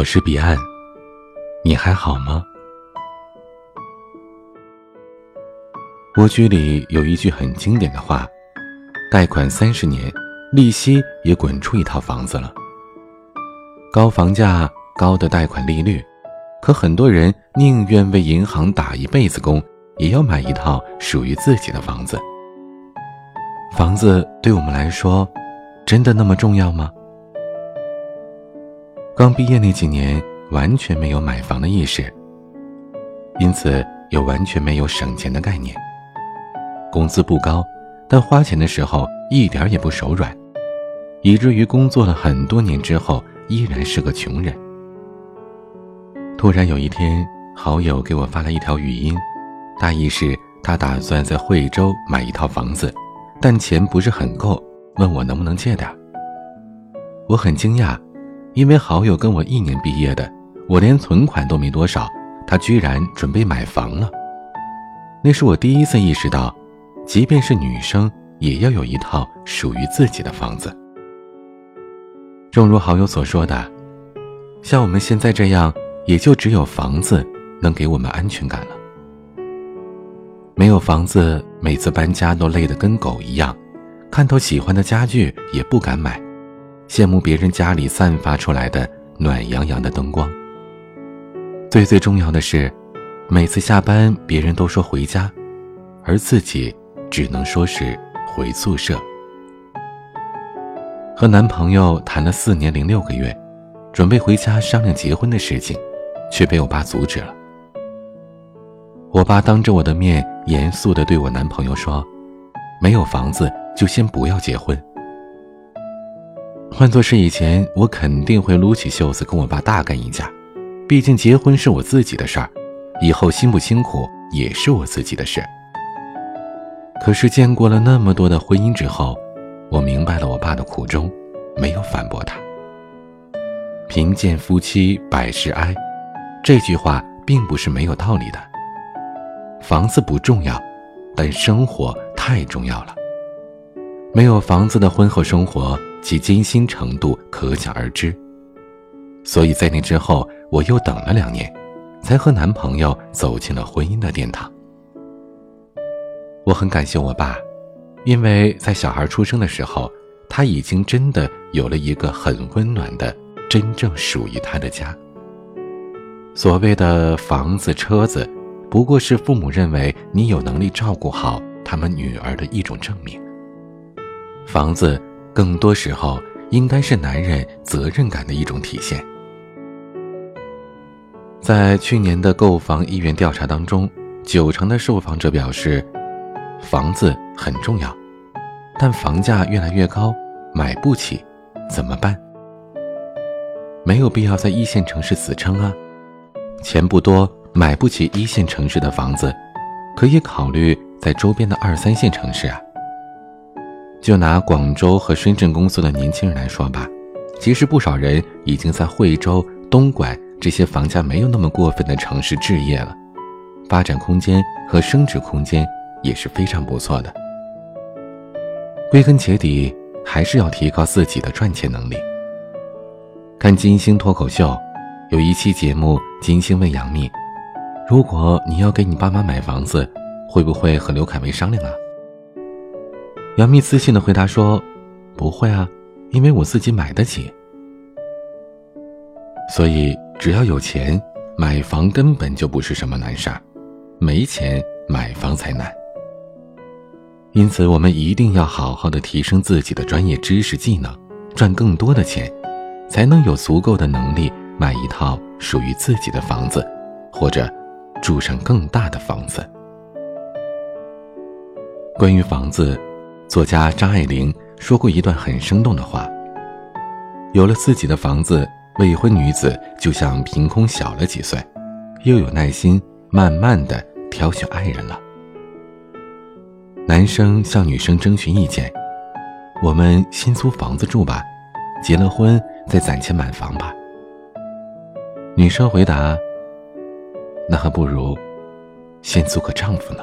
我是彼岸，你还好吗？蜗居里有一句很经典的话：“贷款三十年，利息也滚出一套房子了。”高房价、高的贷款利率，可很多人宁愿为银行打一辈子工，也要买一套属于自己的房子。房子对我们来说，真的那么重要吗？刚毕业那几年，完全没有买房的意识，因此也完全没有省钱的概念。工资不高，但花钱的时候一点也不手软，以至于工作了很多年之后，依然是个穷人。突然有一天，好友给我发了一条语音，大意是他打算在惠州买一套房子，但钱不是很够，问我能不能借点。我很惊讶。因为好友跟我一年毕业的，我连存款都没多少，他居然准备买房了。那是我第一次意识到，即便是女生，也要有一套属于自己的房子。正如好友所说的，像我们现在这样，也就只有房子能给我们安全感了。没有房子，每次搬家都累得跟狗一样，看到喜欢的家具也不敢买。羡慕别人家里散发出来的暖洋洋的灯光。最最重要的是，每次下班别人都说回家，而自己只能说是回宿舍。和男朋友谈了四年零六个月，准备回家商量结婚的事情，却被我爸阻止了。我爸当着我的面严肃地对我男朋友说：“没有房子就先不要结婚。”换做是以前，我肯定会撸起袖子跟我爸大干一架。毕竟结婚是我自己的事儿，以后辛不辛苦也是我自己的事。可是见过了那么多的婚姻之后，我明白了我爸的苦衷，没有反驳他。贫贱夫妻百事哀，这句话并不是没有道理的。房子不重要，但生活太重要了。没有房子的婚后生活。其艰辛程度可想而知，所以在那之后，我又等了两年，才和男朋友走进了婚姻的殿堂。我很感谢我爸，因为在小孩出生的时候，他已经真的有了一个很温暖的、真正属于他的家。所谓的房子、车子，不过是父母认为你有能力照顾好他们女儿的一种证明。房子。更多时候，应该是男人责任感的一种体现。在去年的购房意愿调查当中，九成的受访者表示，房子很重要，但房价越来越高，买不起，怎么办？没有必要在一线城市死撑啊，钱不多，买不起一线城市的房子，可以考虑在周边的二三线城市啊。就拿广州和深圳工作的年轻人来说吧，其实不少人已经在惠州、东莞这些房价没有那么过分的城市置业了，发展空间和升值空间也是非常不错的。归根结底，还是要提高自己的赚钱能力。看金星脱口秀，有一期节目，金星问杨幂：“如果你要给你爸妈买房子，会不会和刘恺威商量啊？”杨幂自信的回答说：“不会啊，因为我自己买得起。所以只要有钱，买房根本就不是什么难事儿，没钱买房才难。因此，我们一定要好好的提升自己的专业知识技能，赚更多的钱，才能有足够的能力买一套属于自己的房子，或者住上更大的房子。关于房子。”作家张爱玲说过一段很生动的话：“有了自己的房子，未婚女子就像凭空小了几岁，又有耐心慢慢的挑选爱人了。男生向女生征询意见：我们先租房子住吧，结了婚再攒钱买房吧。女生回答：那还不如先租个丈夫呢。”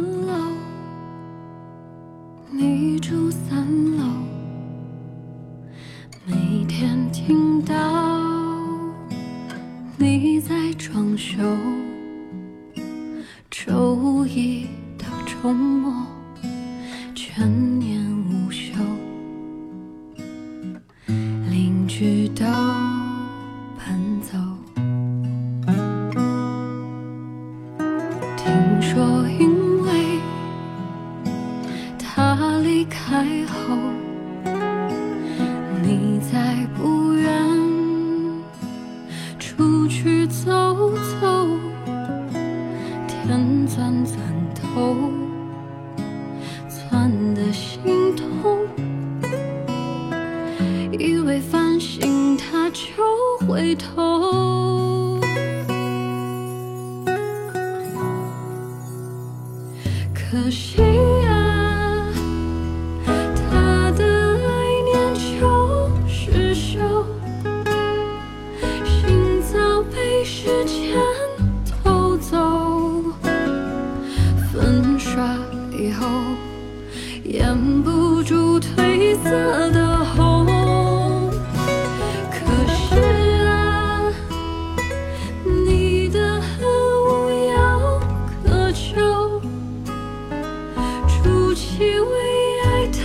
周末全年可惜啊，他的爱念就是秀，心早被时间偷走，粉刷以后掩不住褪色的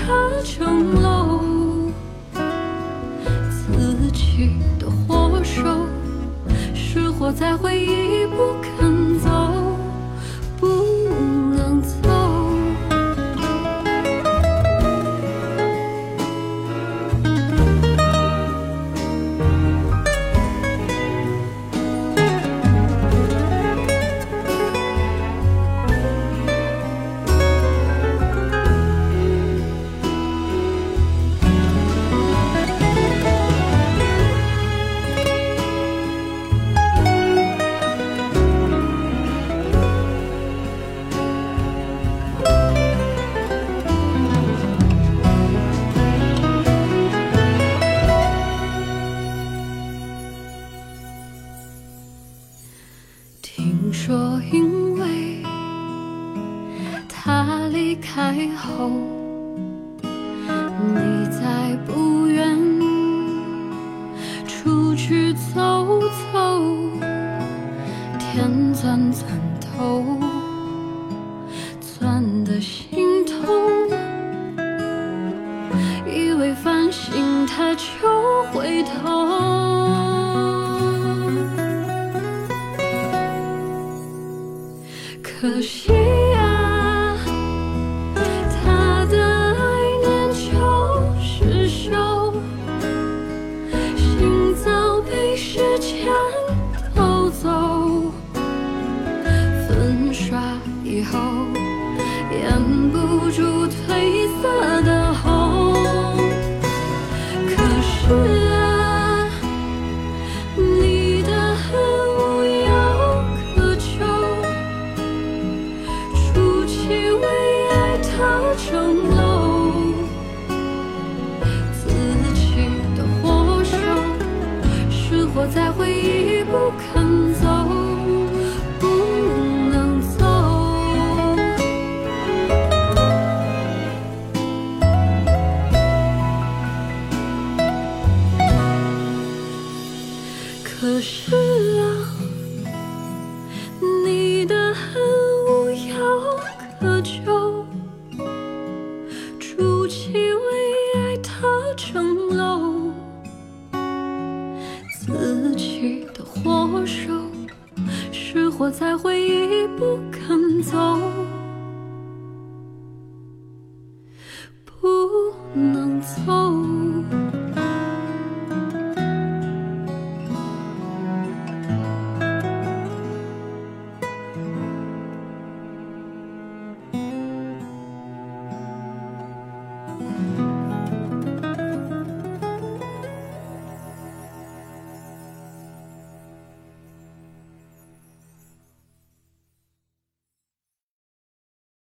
他城楼，自己的祸首，是活在回忆不肯开后，你再不愿出去走走，天钻钻头，钻的心痛，以为烦醒他就回头。以后掩不住褪色。可是啊你的恨无药可救筑起为爱的城楼自己的火首是活在回忆不肯走。